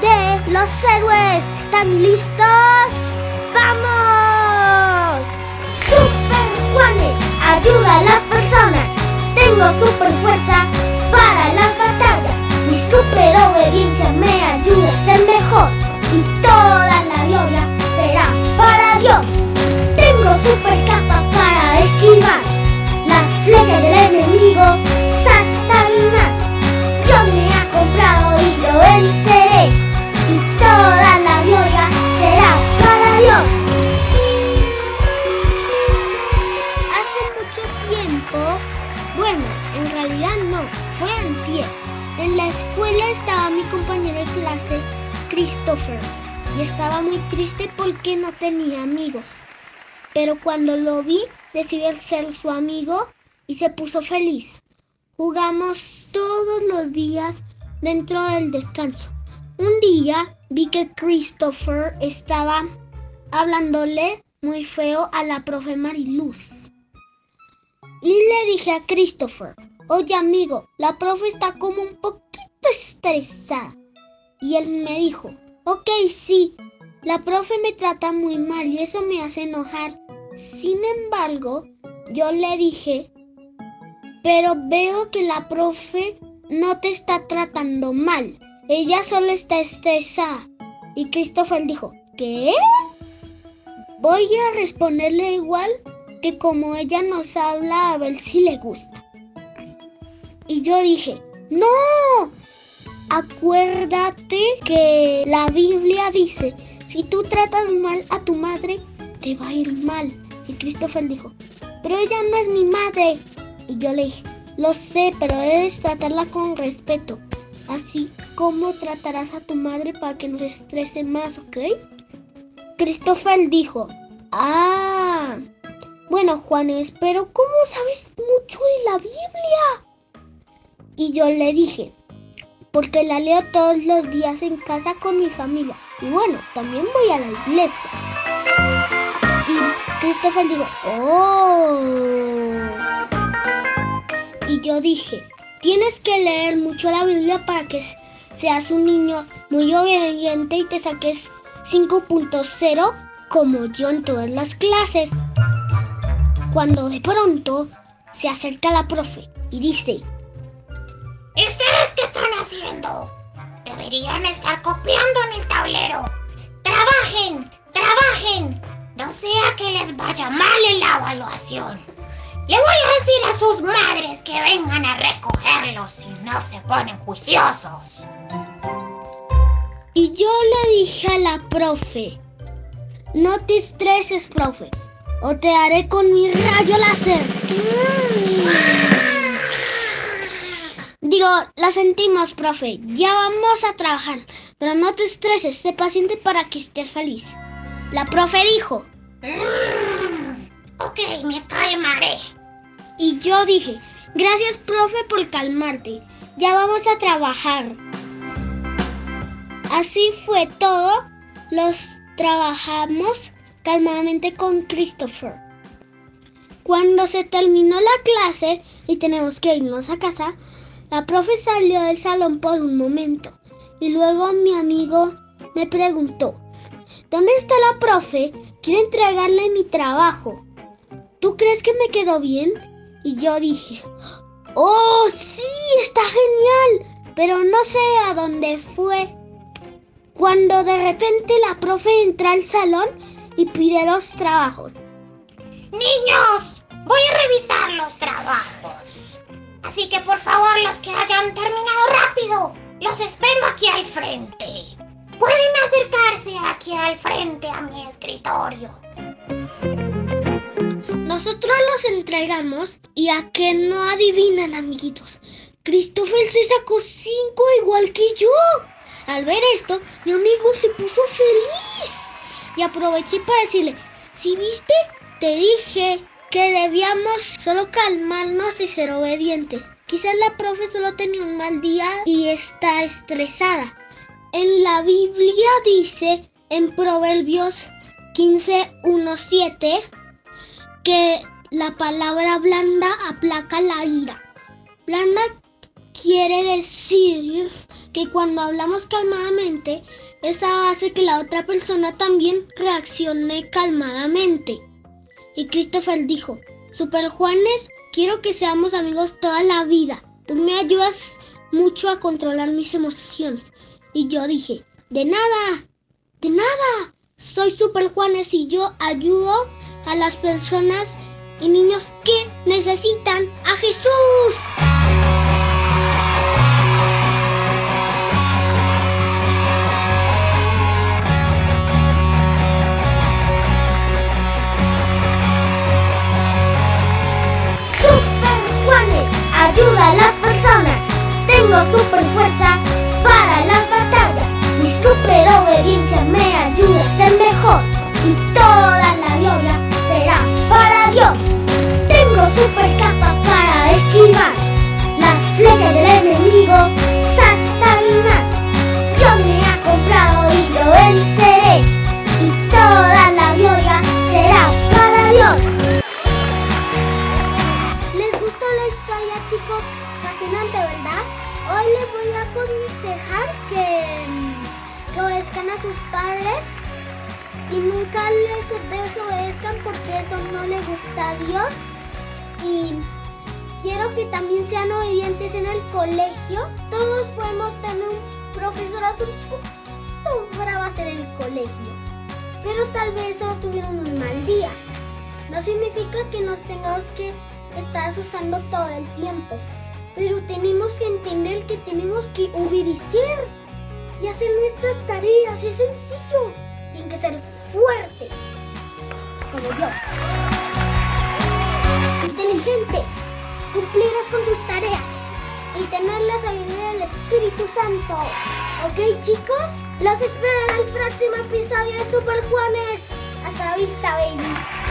de los héroes. ¿Están listos? ¡Vamos! Bueno, en realidad no, fue antier. En la escuela estaba mi compañero de clase, Christopher, y estaba muy triste porque no tenía amigos. Pero cuando lo vi, decidí ser su amigo y se puso feliz. Jugamos todos los días dentro del descanso. Un día vi que Christopher estaba hablándole muy feo a la profe Mariluz. Y le dije a Christopher, oye amigo, la profe está como un poquito estresada. Y él me dijo, ok, sí, la profe me trata muy mal y eso me hace enojar. Sin embargo, yo le dije, pero veo que la profe no te está tratando mal. Ella solo está estresada. Y Christopher dijo, ¿qué? Voy a responderle igual que como ella nos habla a ver si le gusta. Y yo dije, no, acuérdate que la Biblia dice, si tú tratas mal a tu madre, te va a ir mal. Y Christopher dijo, pero ella no es mi madre. Y yo le dije, lo sé, pero debes tratarla con respeto. Así como tratarás a tu madre para que no se estrese más, ¿ok? Christopher dijo, ah, bueno Juanes, pero ¿cómo sabes mucho de la Biblia? Y yo le dije, porque la leo todos los días en casa con mi familia. Y bueno, también voy a la iglesia. Y Christopher dijo, oh. Y yo dije, tienes que leer mucho la Biblia para que seas un niño muy obediente y te saques 5.0 como yo en todas las clases. Cuando de pronto se acerca la profe y dice, ¿Y ustedes qué están haciendo? Deberían estar copiando en el tablero. Trabajen, trabajen. No sea que les vaya mal en la evaluación. Le voy a decir a sus madres que vengan a recogerlos si no se ponen juiciosos. Y yo le dije a la profe, no te estreses, profe, o te haré con mi rayo láser. Digo, la sentimos, profe. Ya vamos a trabajar. Pero no te estreses, sé paciente para que estés feliz. La profe dijo. Ok, me calmaré. Y yo dije, gracias, profe, por calmarte. Ya vamos a trabajar. Así fue todo. Los trabajamos calmadamente con Christopher. Cuando se terminó la clase y tenemos que irnos a casa, la profe salió del salón por un momento y luego mi amigo me preguntó, ¿dónde está la profe? Quiero entregarle mi trabajo. ¿Tú crees que me quedó bien? Y yo dije, ¡Oh, sí! Está genial. Pero no sé a dónde fue. Cuando de repente la profe entra al salón y pide los trabajos. Niños, voy a revisar los trabajos. Así que por favor, los que hayan terminado rápido, los espero aquí al frente. Pueden acercarse aquí al frente a mi escritorio. Nosotros los entregamos y a que no adivinan, amiguitos. Christopher se sacó cinco igual que yo. Al ver esto, mi amigo se puso feliz. Y aproveché para decirle, si viste, te dije que debíamos solo calmarnos y ser obedientes. Quizás la profe solo tenía un mal día y está estresada. En la Biblia dice en Proverbios 15:17 que la palabra blanda aplaca la ira. Blanda quiere decir que cuando hablamos calmadamente, esa hace que la otra persona también reaccione calmadamente. Y Christopher dijo, Super Juanes, quiero que seamos amigos toda la vida. Tú me ayudas mucho a controlar mis emociones. Y yo dije, de nada, de nada. Soy Super Juanes y yo ayudo a las personas y niños que necesitan a Jesús. Historia, chicos? Fascinante, ¿verdad? Hoy les voy a aconsejar que, obedezcan a sus padres y nunca les desobedezcan porque eso no le gusta a Dios. Y quiero que también sean obedientes en el colegio. Todos podemos tener un profesorazo un poquito en el colegio, pero tal vez solo tuvieron un mal día. No significa que nos tengamos que estar asustando todo el tiempo, pero tenemos que entender que tenemos que obedecer y hacer nuestras tareas. Es sencillo. Tienen que ser fuertes, como yo. Inteligentes, cumplirás con sus tareas y tener la sabiduría del Espíritu Santo. ¿Ok, chicos? Los espero en el próximo episodio de Super Juanes. Hasta la vista, baby.